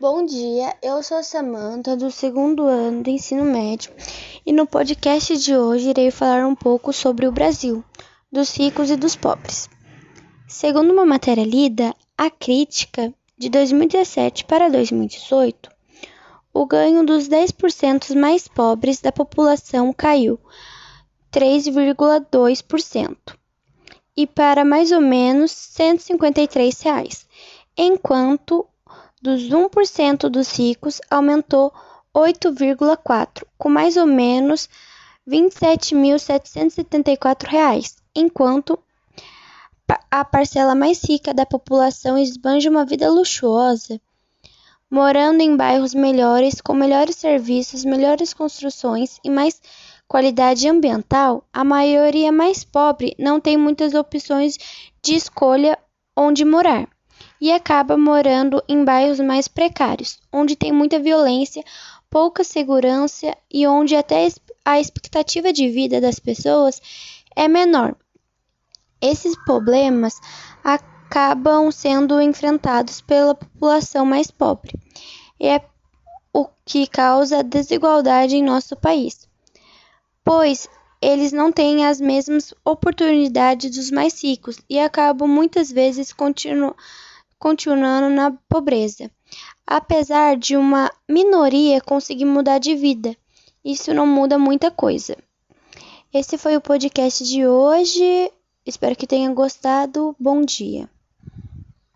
Bom dia, eu sou a Samanta do segundo ano do ensino médio e no podcast de hoje irei falar um pouco sobre o Brasil, dos ricos e dos pobres. Segundo uma matéria lida, a crítica de 2017 para 2018, o ganho dos 10% mais pobres da população caiu 3,2% e para mais ou menos 153 reais, enquanto dos 1% dos ricos aumentou 8,4, com mais ou menos R$ 27.774, enquanto a parcela mais rica da população esbanja uma vida luxuosa, morando em bairros melhores, com melhores serviços, melhores construções e mais qualidade ambiental, a maioria mais pobre não tem muitas opções de escolha onde morar e acaba morando em bairros mais precários, onde tem muita violência, pouca segurança e onde até a expectativa de vida das pessoas é menor. Esses problemas acabam sendo enfrentados pela população mais pobre, e é o que causa desigualdade em nosso país, pois eles não têm as mesmas oportunidades dos mais ricos e acabam muitas vezes continuando continuando na pobreza. Apesar de uma minoria conseguir mudar de vida, isso não muda muita coisa. Esse foi o podcast de hoje. Espero que tenha gostado. Bom dia.